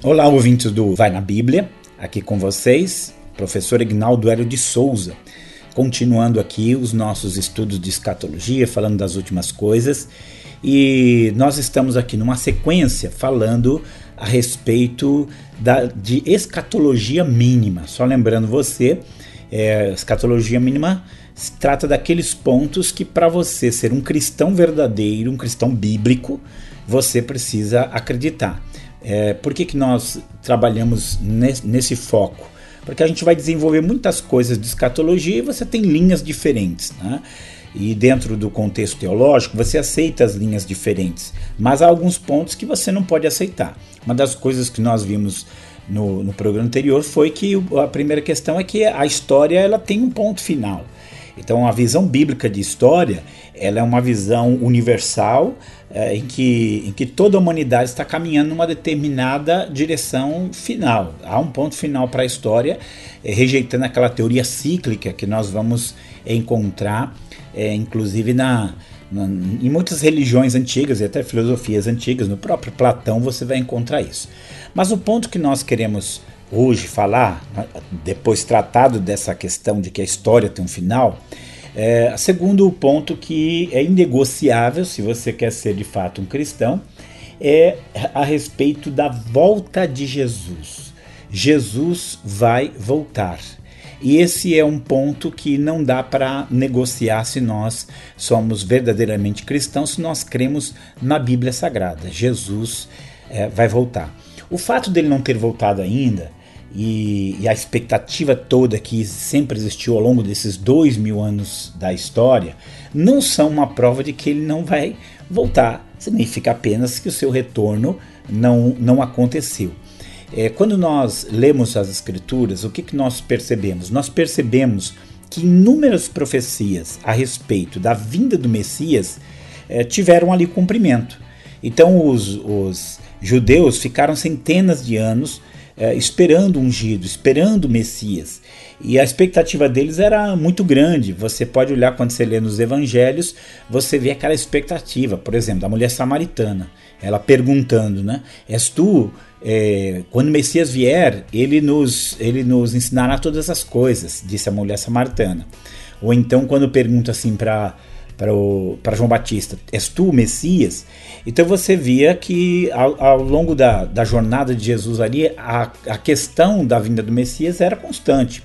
Olá, ouvintes do Vai na Bíblia, aqui com vocês, professor Ignaldo Hélio de Souza, continuando aqui os nossos estudos de escatologia, falando das últimas coisas, e nós estamos aqui numa sequência falando a respeito da, de escatologia mínima. Só lembrando você, é, escatologia mínima se trata daqueles pontos que, para você ser um cristão verdadeiro, um cristão bíblico, você precisa acreditar. É, por que, que nós trabalhamos nesse, nesse foco? Porque a gente vai desenvolver muitas coisas de escatologia e você tem linhas diferentes. Né? E dentro do contexto teológico, você aceita as linhas diferentes, mas há alguns pontos que você não pode aceitar. Uma das coisas que nós vimos no, no programa anterior foi que a primeira questão é que a história ela tem um ponto final. Então, a visão bíblica de história ela é uma visão universal é, em, que, em que toda a humanidade está caminhando numa determinada direção final. Há um ponto final para a história, é, rejeitando aquela teoria cíclica que nós vamos encontrar, é, inclusive na, na, em muitas religiões antigas e até filosofias antigas, no próprio Platão você vai encontrar isso. Mas o ponto que nós queremos hoje falar, né, depois tratado dessa questão de que a história tem um final, é, segundo ponto que é inegociável, se você quer ser de fato um cristão, é a respeito da volta de Jesus. Jesus vai voltar. E esse é um ponto que não dá para negociar se nós somos verdadeiramente cristãos, se nós cremos na Bíblia Sagrada. Jesus é, vai voltar. O fato dele não ter voltado ainda e, e, a expectativa toda que sempre existiu ao longo desses dois mil anos da história não são uma prova de que ele não vai voltar. Significa apenas que o seu retorno não, não aconteceu. É, quando nós lemos as Escrituras, o que, que nós percebemos? Nós percebemos que inúmeras profecias a respeito da vinda do Messias é, tiveram ali cumprimento. Então os, os judeus ficaram centenas de anos é, esperando o ungido, esperando o Messias. E a expectativa deles era muito grande. Você pode olhar quando você lê nos evangelhos, você vê aquela expectativa, por exemplo, da mulher samaritana, ela perguntando, né? És tu, é, quando o Messias vier, ele nos, ele nos ensinará todas as coisas, disse a mulher samaritana. Ou então, quando pergunta assim para para João Batista: És tu o Messias? Então você via que ao, ao longo da, da, jornada de Jesus ali, a, a questão da vinda do Messias era constante.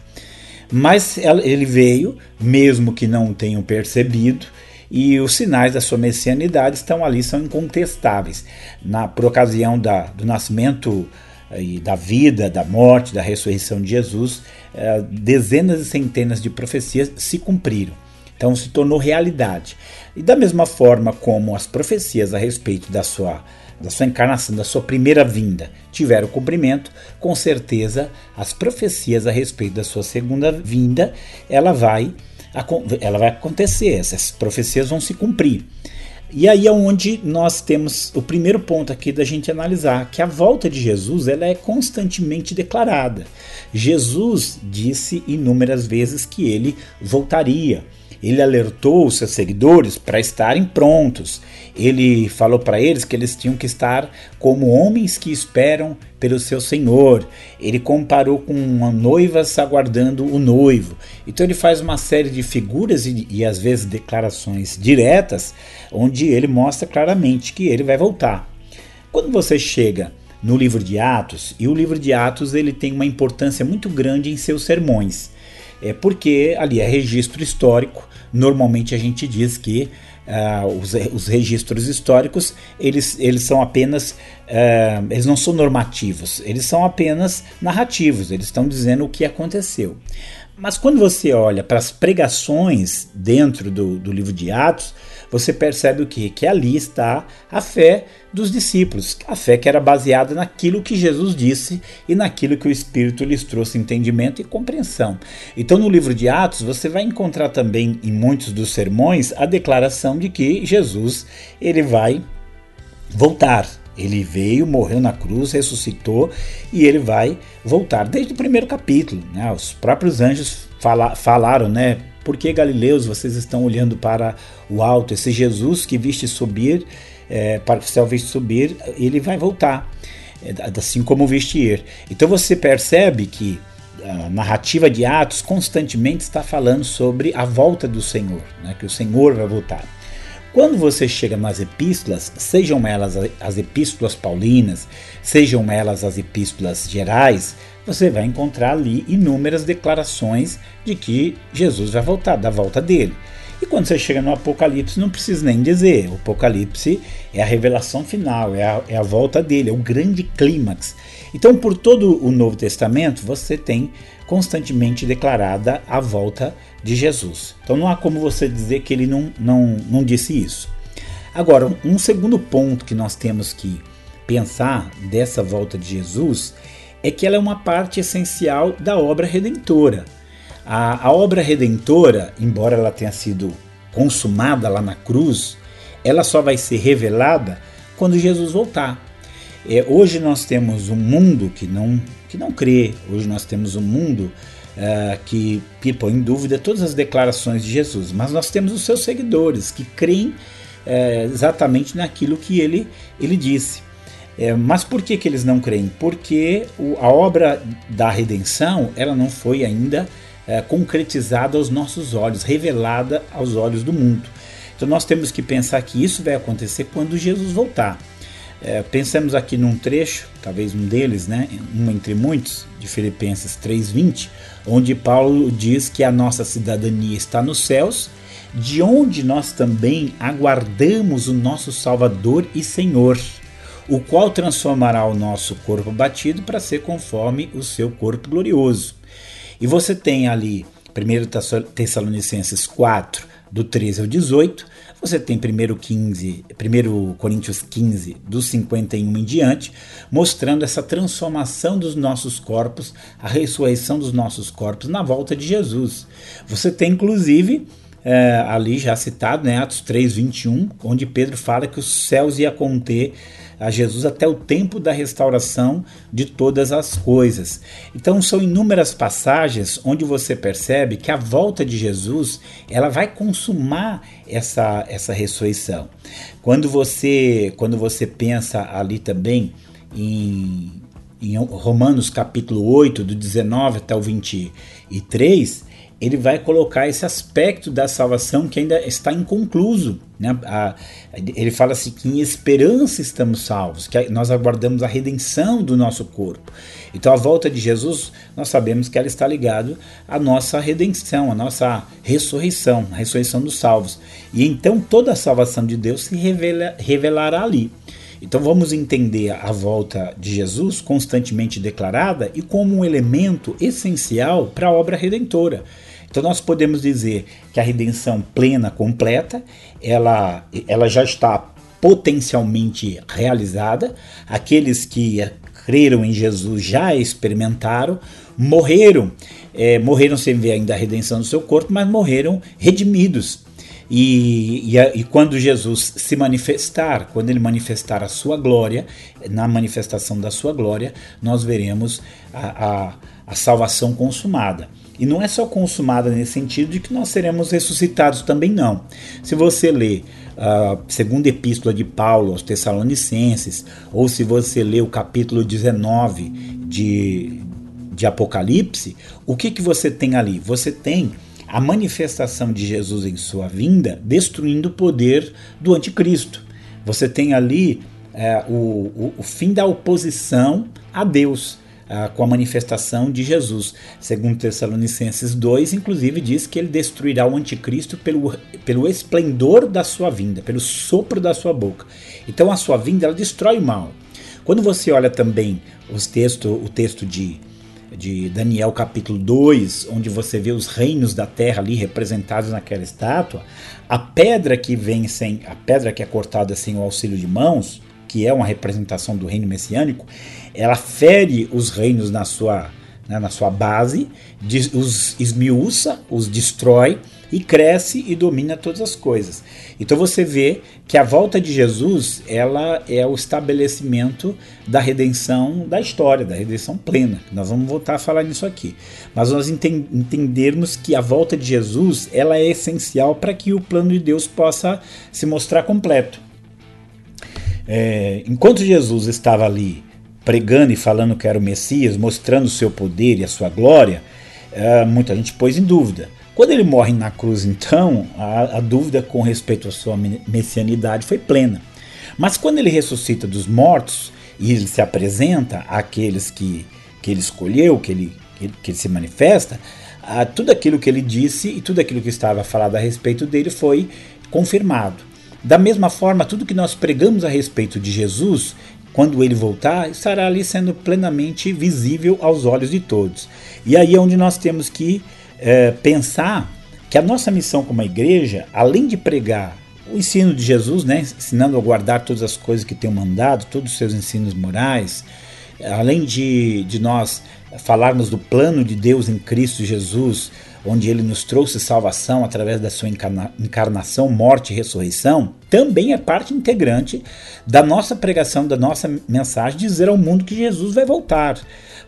Mas ele veio, mesmo que não tenham percebido, e os sinais da sua messianidade estão ali, são incontestáveis. Na, por ocasião da, do nascimento eh, e da vida, da morte, da ressurreição de Jesus, eh, dezenas e centenas de profecias se cumpriram. Então se tornou realidade. E da mesma forma como as profecias a respeito da sua, da sua encarnação, da sua primeira vinda, tiveram cumprimento, com certeza as profecias a respeito da sua segunda vinda, ela vai, ela vai acontecer, essas profecias vão se cumprir. E aí é onde nós temos o primeiro ponto aqui da gente analisar, que a volta de Jesus ela é constantemente declarada. Jesus disse inúmeras vezes que ele voltaria. Ele alertou os seus seguidores para estarem prontos. Ele falou para eles que eles tinham que estar como homens que esperam pelo seu Senhor. Ele comparou com noivas aguardando o noivo. Então ele faz uma série de figuras e, e às vezes declarações diretas, onde ele mostra claramente que ele vai voltar. Quando você chega no livro de Atos, e o livro de Atos ele tem uma importância muito grande em seus sermões, é porque ali é registro histórico. Normalmente a gente diz que uh, os, os, registros históricos eles, eles são apenas uh, eles não são normativos, eles são apenas narrativos, eles estão dizendo o que aconteceu. Mas quando você olha para as pregações dentro do, do livro de Atos, você percebe o que? Que ali está a fé dos discípulos, a fé que era baseada naquilo que Jesus disse e naquilo que o Espírito lhes trouxe entendimento e compreensão. Então, no livro de Atos, você vai encontrar também em muitos dos sermões a declaração de que Jesus ele vai voltar. Ele veio, morreu na cruz, ressuscitou e ele vai voltar. Desde o primeiro capítulo, né? os próprios anjos fala, falaram, né? Por que Galileus vocês estão olhando para o alto? Esse Jesus que viste subir, é, para o céu viste subir, ele vai voltar. é, assim como vestir. Então você percebe que a narrativa de Atos constantemente está falando sobre a volta do Senhor, né? que o Senhor vai voltar. Quando você chega nas epístolas, sejam elas as epístolas paulinas, sejam elas as epístolas gerais, você vai encontrar ali inúmeras declarações de que Jesus vai voltar, da volta dele. E quando você chega no Apocalipse, não precisa nem dizer. O Apocalipse é a revelação final, é a, é a volta dele, é o grande clímax. Então, por todo o Novo Testamento, você tem constantemente declarada a volta de Jesus. Então, não há como você dizer que ele não, não, não disse isso. Agora, um segundo ponto que nós temos que pensar dessa volta de Jesus é que ela é uma parte essencial da obra redentora. A, a obra redentora, embora ela tenha sido consumada lá na cruz, ela só vai ser revelada quando Jesus voltar. É, hoje nós temos um mundo que não, que não crê, hoje nós temos um mundo uh, que, põe em dúvida todas as declarações de Jesus, mas nós temos os seus seguidores que creem uh, exatamente naquilo que ele, ele disse. É, mas por que, que eles não creem? Porque o, a obra da redenção ela não foi ainda é, concretizada aos nossos olhos, revelada aos olhos do mundo. Então nós temos que pensar que isso vai acontecer quando Jesus voltar. É, pensamos aqui num trecho, talvez um deles, né, um entre muitos, de Filipenses 3:20, onde Paulo diz que a nossa cidadania está nos céus, de onde nós também aguardamos o nosso Salvador e Senhor, o qual transformará o nosso corpo batido para ser conforme o seu corpo glorioso. E você tem ali 1 Tessalonicenses 4, do 13 ao 18, você tem 1, 15, 1 Coríntios 15, dos 51 em diante, mostrando essa transformação dos nossos corpos, a ressurreição dos nossos corpos na volta de Jesus. Você tem, inclusive, é, ali já citado, né, Atos 3, 21, onde Pedro fala que os céus ia conter a Jesus até o tempo da restauração de todas as coisas. Então são inúmeras passagens onde você percebe que a volta de Jesus ela vai consumar essa, essa ressurreição. Quando você quando você pensa ali também em, em Romanos capítulo 8, do 19 até o 23, ele vai colocar esse aspecto da salvação que ainda está inconcluso. Né? A, ele fala assim que em esperança estamos salvos, que nós aguardamos a redenção do nosso corpo. Então a volta de Jesus, nós sabemos que ela está ligada à nossa redenção, à nossa ressurreição, a ressurreição dos salvos. E então toda a salvação de Deus se revela, revelará ali. Então vamos entender a volta de Jesus constantemente declarada e como um elemento essencial para a obra redentora. Então nós podemos dizer que a redenção plena, completa, ela, ela já está potencialmente realizada. Aqueles que creram em Jesus já experimentaram, morreram, é, morreram sem ver ainda a redenção do seu corpo, mas morreram redimidos. E, e, e, quando Jesus se manifestar, quando ele manifestar a sua glória, na manifestação da sua glória, nós veremos a, a, a salvação consumada. E não é só consumada nesse sentido de que nós seremos ressuscitados também, não. Se você lê a segunda epístola de Paulo aos Tessalonicenses, ou se você lê o capítulo 19 de, de Apocalipse, o que, que você tem ali? Você tem a manifestação de Jesus em sua vinda destruindo o poder do anticristo. Você tem ali é, o, o, o fim da oposição a Deus ah, com a manifestação de Jesus. Segundo Tessalonicenses 2, inclusive diz que ele destruirá o anticristo pelo, pelo esplendor da sua vinda, pelo sopro da sua boca. Então a sua vinda ela destrói o mal. Quando você olha também os texto, o texto de, de Daniel capítulo 2, onde você vê os reinos da terra ali representados naquela estátua, a pedra que vem sem a pedra que é cortada sem o auxílio de mãos, que é uma representação do reino messiânico, ela fere os reinos na sua, né, na sua base, os esmiuça, os destrói e cresce e domina todas as coisas. Então você vê que a volta de Jesus ela é o estabelecimento da redenção da história, da redenção plena. Nós vamos voltar a falar nisso aqui. Mas nós entendermos que a volta de Jesus ela é essencial para que o plano de Deus possa se mostrar completo. É, enquanto Jesus estava ali pregando e falando que era o Messias, mostrando o seu poder e a sua glória, uh, muita gente pôs em dúvida. Quando ele morre na cruz, então, a, a dúvida com respeito à sua messianidade foi plena. Mas quando ele ressuscita dos mortos e ele se apresenta àqueles que, que ele escolheu, que ele, que, que ele se manifesta, ah, tudo aquilo que ele disse e tudo aquilo que estava falado a respeito dele foi confirmado. Da mesma forma, tudo que nós pregamos a respeito de Jesus, quando ele voltar, estará ali sendo plenamente visível aos olhos de todos. E aí é onde nós temos que é, pensar que a nossa missão como igreja, além de pregar o ensino de Jesus, né, ensinando a guardar todas as coisas que tem mandado, todos os seus ensinos morais, além de, de nós falarmos do plano de Deus em Cristo Jesus, onde ele nos trouxe salvação através da sua encarnação, morte e ressurreição, também é parte integrante da nossa pregação, da nossa mensagem, dizer ao mundo que Jesus vai voltar.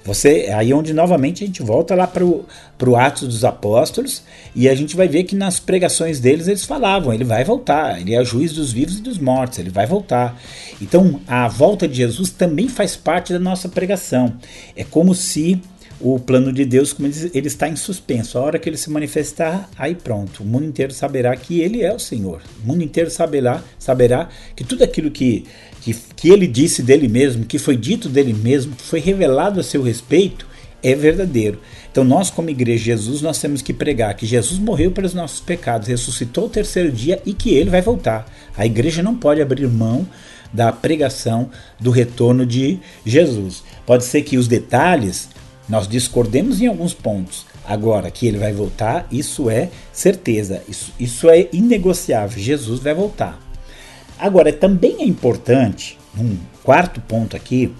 Você aí onde novamente a gente volta lá para o Atos dos Apóstolos e a gente vai ver que nas pregações deles eles falavam, ele vai voltar, ele é juiz dos vivos e dos mortos, ele vai voltar. Então a volta de Jesus também faz parte da nossa pregação. É como se o plano de Deus, como ele, ele está em suspenso. A hora que ele se manifestar, aí pronto, o mundo inteiro saberá que ele é o Senhor. O mundo inteiro saberá, saberá que tudo aquilo que, que, que ele disse dele mesmo, que foi dito dele mesmo, que foi revelado a seu respeito, é verdadeiro. Então nós como igreja de Jesus, nós temos que pregar que Jesus morreu pelos nossos pecados, ressuscitou o terceiro dia e que ele vai voltar. A igreja não pode abrir mão da pregação do retorno de Jesus. Pode ser que os detalhes nós discordemos em alguns pontos. Agora, que ele vai voltar, isso é certeza, isso, isso é inegociável. Jesus vai voltar. Agora, também é importante, um quarto ponto aqui,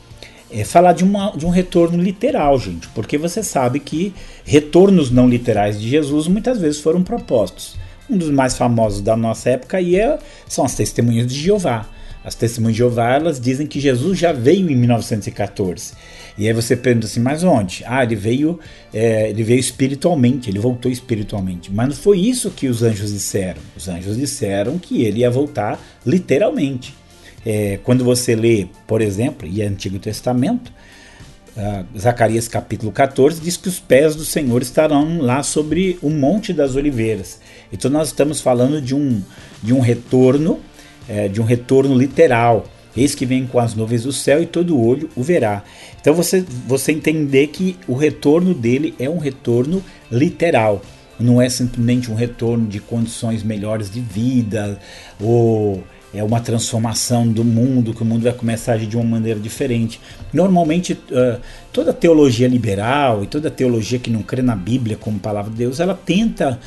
é falar de, uma, de um retorno literal, gente, porque você sabe que retornos não literais de Jesus muitas vezes foram propostos. Um dos mais famosos da nossa época aí é, são as testemunhas de Jeová. As testemunhas de Jeová elas dizem que Jesus já veio em 1914. E aí você pergunta assim, mas onde? Ah, ele veio, é, ele veio espiritualmente, ele voltou espiritualmente. Mas não foi isso que os anjos disseram. Os anjos disseram que ele ia voltar literalmente. É, quando você lê, por exemplo, e Antigo Testamento, uh, Zacarias capítulo 14 diz que os pés do Senhor estarão lá sobre o Monte das Oliveiras. Então nós estamos falando de um, de um retorno é, de um retorno literal. Eis que vem com as nuvens do céu e todo olho o verá. Então você, você entender que o retorno dele é um retorno literal. Não é simplesmente um retorno de condições melhores de vida ou é uma transformação do mundo, que o mundo vai começar a agir de uma maneira diferente. Normalmente, toda teologia liberal e toda teologia que não crê na Bíblia como palavra de Deus, ela tenta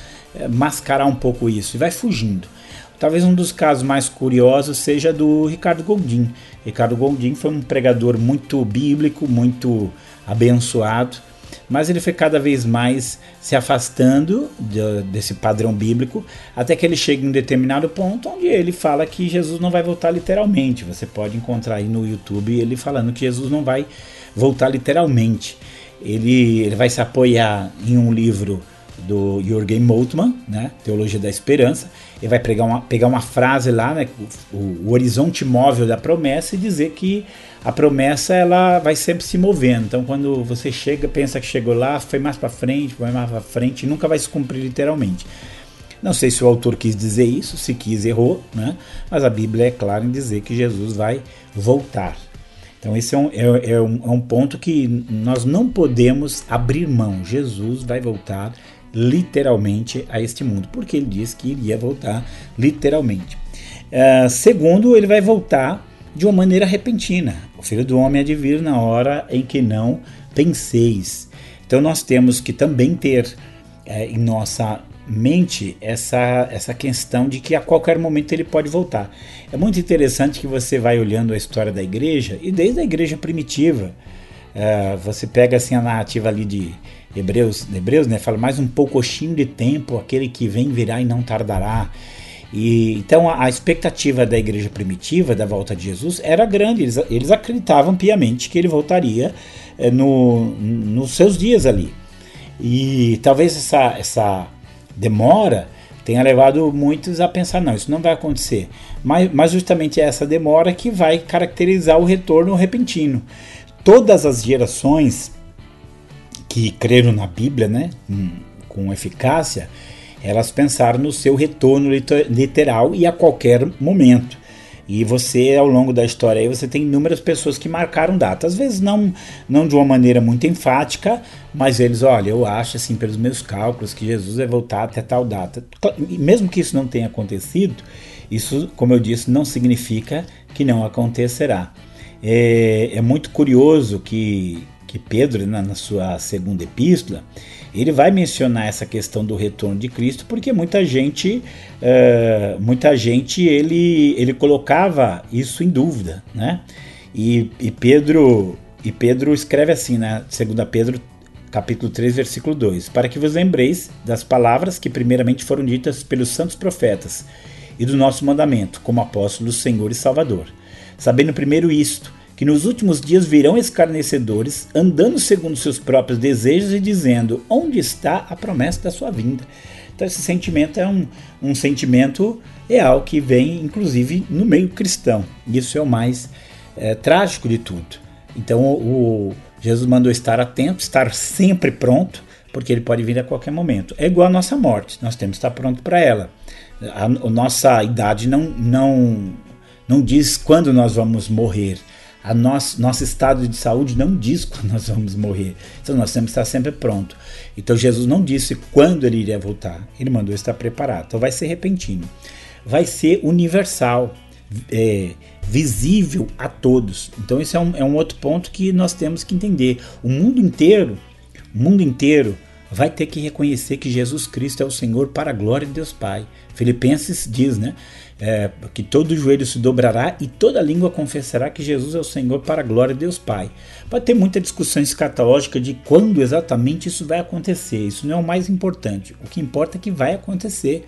mascarar um pouco isso e vai fugindo. Talvez um dos casos mais curiosos seja do Ricardo Gondim. Ricardo Gondim foi um pregador muito bíblico, muito abençoado, mas ele foi cada vez mais se afastando de, desse padrão bíblico, até que ele chega em um determinado ponto onde ele fala que Jesus não vai voltar literalmente. Você pode encontrar aí no YouTube ele falando que Jesus não vai voltar literalmente. Ele, ele vai se apoiar em um livro do Jürgen Moltmann, né, Teologia da Esperança. Ele vai pegar uma, pegar uma frase lá, né, o, o, horizonte móvel da promessa e dizer que a promessa ela vai sempre se movendo. Então, quando você chega, pensa que chegou lá, foi mais para frente, foi mais para frente, nunca vai se cumprir literalmente. Não sei se o autor quis dizer isso, se quis errou, né? mas a Bíblia é clara em dizer que Jesus vai voltar. Então, esse é um, é, é, um, é um ponto que nós não podemos abrir mão. Jesus vai voltar literalmente a este mundo, porque ele disse que iria voltar literalmente. Uh, segundo, ele vai voltar de uma maneira repentina. O filho do homem há de vir na hora em que não penseis. Então nós temos que também ter é, em nossa mente essa, essa questão de que a qualquer momento ele pode voltar. É muito interessante que você vai olhando a história da igreja, e desde a igreja primitiva, é, você pega assim a narrativa ali de Hebreus, Hebreus, né, fala mais um pouquinho de tempo, aquele que vem virá e não tardará. E então a, a, expectativa da igreja primitiva da volta de Jesus era grande. Eles, eles acreditavam piamente que ele voltaria é, no, nos seus dias ali. E talvez essa, essa demora tenha levado muitos a pensar não, isso não vai acontecer. Mas, mas justamente é essa demora que vai caracterizar o retorno repentino todas as gerações que creram na Bíblia, né, com eficácia, elas pensaram no seu retorno literal e a qualquer momento. E você, ao longo da história, aí, você tem inúmeras pessoas que marcaram data. Às vezes não, não de uma maneira muito enfática, mas eles, olha, eu acho, assim, pelos meus cálculos, que Jesus vai voltar até tal data. Mesmo que isso não tenha acontecido, isso, como eu disse, não significa que não acontecerá. É, é muito curioso que, que Pedro, na, na sua segunda epístola, ele vai mencionar essa questão do retorno de Cristo, porque muita gente, uh, muita gente ele, ele colocava isso em dúvida, né? E, e Pedro e Pedro escreve assim, né? 2 Pedro capítulo 3, versículo 2: Para que vos lembreis das palavras que primeiramente foram ditas pelos santos profetas e do nosso mandamento, como apóstolos do Senhor e Salvador. Sabendo primeiro isto, que nos últimos dias virão escarnecedores, andando segundo seus próprios desejos e dizendo: Onde está a promessa da sua vinda? Então, esse sentimento é um, um sentimento real que vem, inclusive, no meio cristão. Isso é o mais é, trágico de tudo. Então, o, o Jesus mandou estar atento, estar sempre pronto, porque ele pode vir a qualquer momento. É igual a nossa morte, nós temos que estar pronto para ela. A, a, nossa idade não, não, não diz quando nós vamos morrer a nosso, nosso estado de saúde não diz quando nós vamos morrer. Então nós temos que estar sempre pronto. Então Jesus não disse quando ele iria voltar. Ele mandou estar preparado. Então vai ser repentino. Vai ser universal, é, visível a todos. Então esse é um, é um outro ponto que nós temos que entender. O mundo inteiro, o mundo inteiro vai ter que reconhecer que Jesus Cristo é o Senhor para a glória de Deus Pai. Filipenses diz, né? É, que todo joelho se dobrará e toda língua confessará que Jesus é o Senhor para a glória de Deus Pai. Pode ter muita discussão escatológica de quando exatamente isso vai acontecer. Isso não é o mais importante. O que importa é que vai acontecer.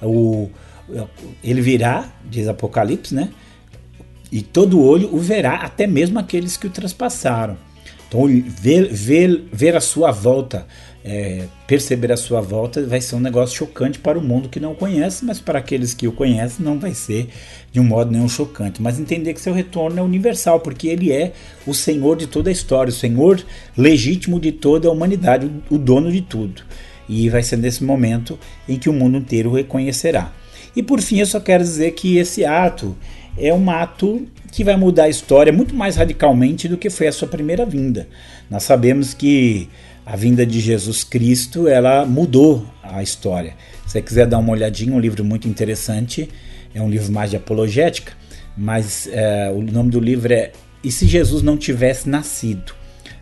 O, ele virá, diz Apocalipse, né? E todo olho o verá, até mesmo aqueles que o traspassaram. Então, ver, ver, ver a sua volta é, perceber a sua volta vai ser um negócio chocante para o mundo que não conhece, mas para aqueles que o conhecem não vai ser de um modo nenhum chocante. Mas entender que seu retorno é universal, porque ele é o Senhor de toda a história, o Senhor legítimo de toda a humanidade, o dono de tudo. E vai ser nesse momento em que o mundo inteiro o reconhecerá. E por fim, eu só quero dizer que esse ato é um ato que vai mudar a história muito mais radicalmente do que foi a sua primeira vinda. Nós sabemos que a vinda de Jesus Cristo, ela mudou a história. Se você quiser dar uma olhadinha, um livro muito interessante, é um livro mais de apologética, mas é, o nome do livro é E se Jesus não tivesse nascido?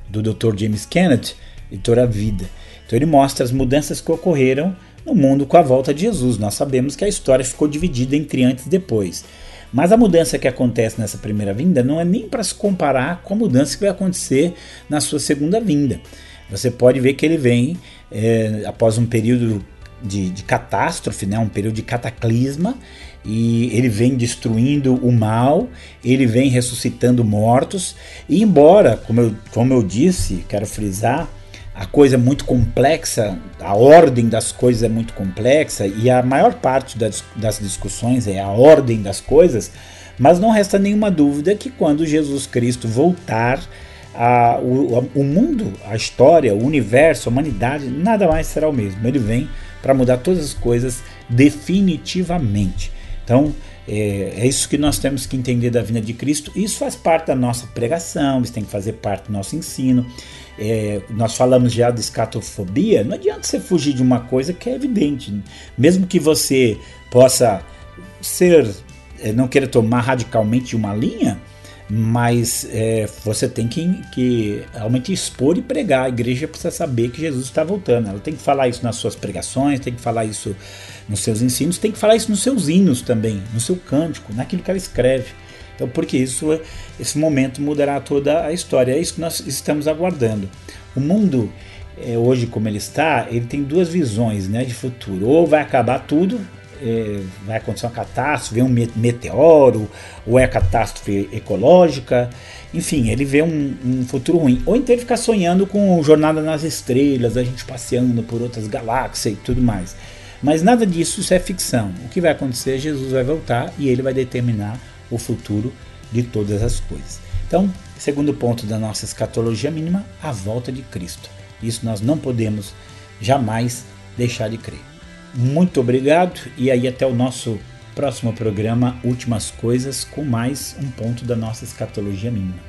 do Dr. James Kennedy, editora Vida. Então ele mostra as mudanças que ocorreram no mundo com a volta de Jesus. Nós sabemos que a história ficou dividida entre antes e depois. Mas a mudança que acontece nessa primeira vinda não é nem para se comparar com a mudança que vai acontecer na sua segunda vinda. Você pode ver que ele vem é, após um período de, de, catástrofe, né, um período de cataclisma, e ele vem destruindo o mal, ele vem ressuscitando mortos, e embora, como eu, como eu disse, quero frisar, a coisa é muito complexa, a ordem das coisas é muito complexa, e a maior parte das, das discussões é a ordem das coisas, mas não resta nenhuma dúvida que quando Jesus Cristo voltar, a, o, o mundo, a história, o universo, a humanidade, nada mais será o mesmo. Ele vem para mudar todas as coisas definitivamente. Então, é, é, isso que nós temos que entender da vinda de Cristo. Isso faz parte da nossa pregação, isso tem que fazer parte do nosso ensino. É, nós falamos já de escatofobia, não adianta você fugir de uma coisa que é evidente. Mesmo que você possa ser, é, não queira tomar radicalmente uma linha, mas é, você tem que, que realmente expor e pregar. A igreja precisa saber que Jesus está voltando. Ela tem que falar isso nas suas pregações, tem que falar isso nos seus ensinos, tem que falar isso nos seus hinos também, no seu cântico, naquilo que ela escreve. Então, porque isso, esse momento mudará toda a história. É isso que nós estamos aguardando. O mundo é, hoje como ele está, ele tem duas visões né, de futuro. Ou vai acabar tudo, é, vai acontecer uma catástrofe, um meteoro, ou é catástrofe ecológica, enfim, ele vê um, um, futuro ruim. Ou então ele fica sonhando com Jornada nas Estrelas, a gente passeando por outras galáxias e tudo mais. Mas nada disso isso é ficção. O que vai acontecer é Jesus vai voltar e ele vai determinar o futuro de todas as coisas. Então, Segundo ponto da nossa escatologia mínima, a volta de Cristo. Isso nós não podemos jamais deixar de crer. Muito obrigado e aí até o nosso próximo programa Últimas Coisas com mais um ponto da nossa escatologia mínima.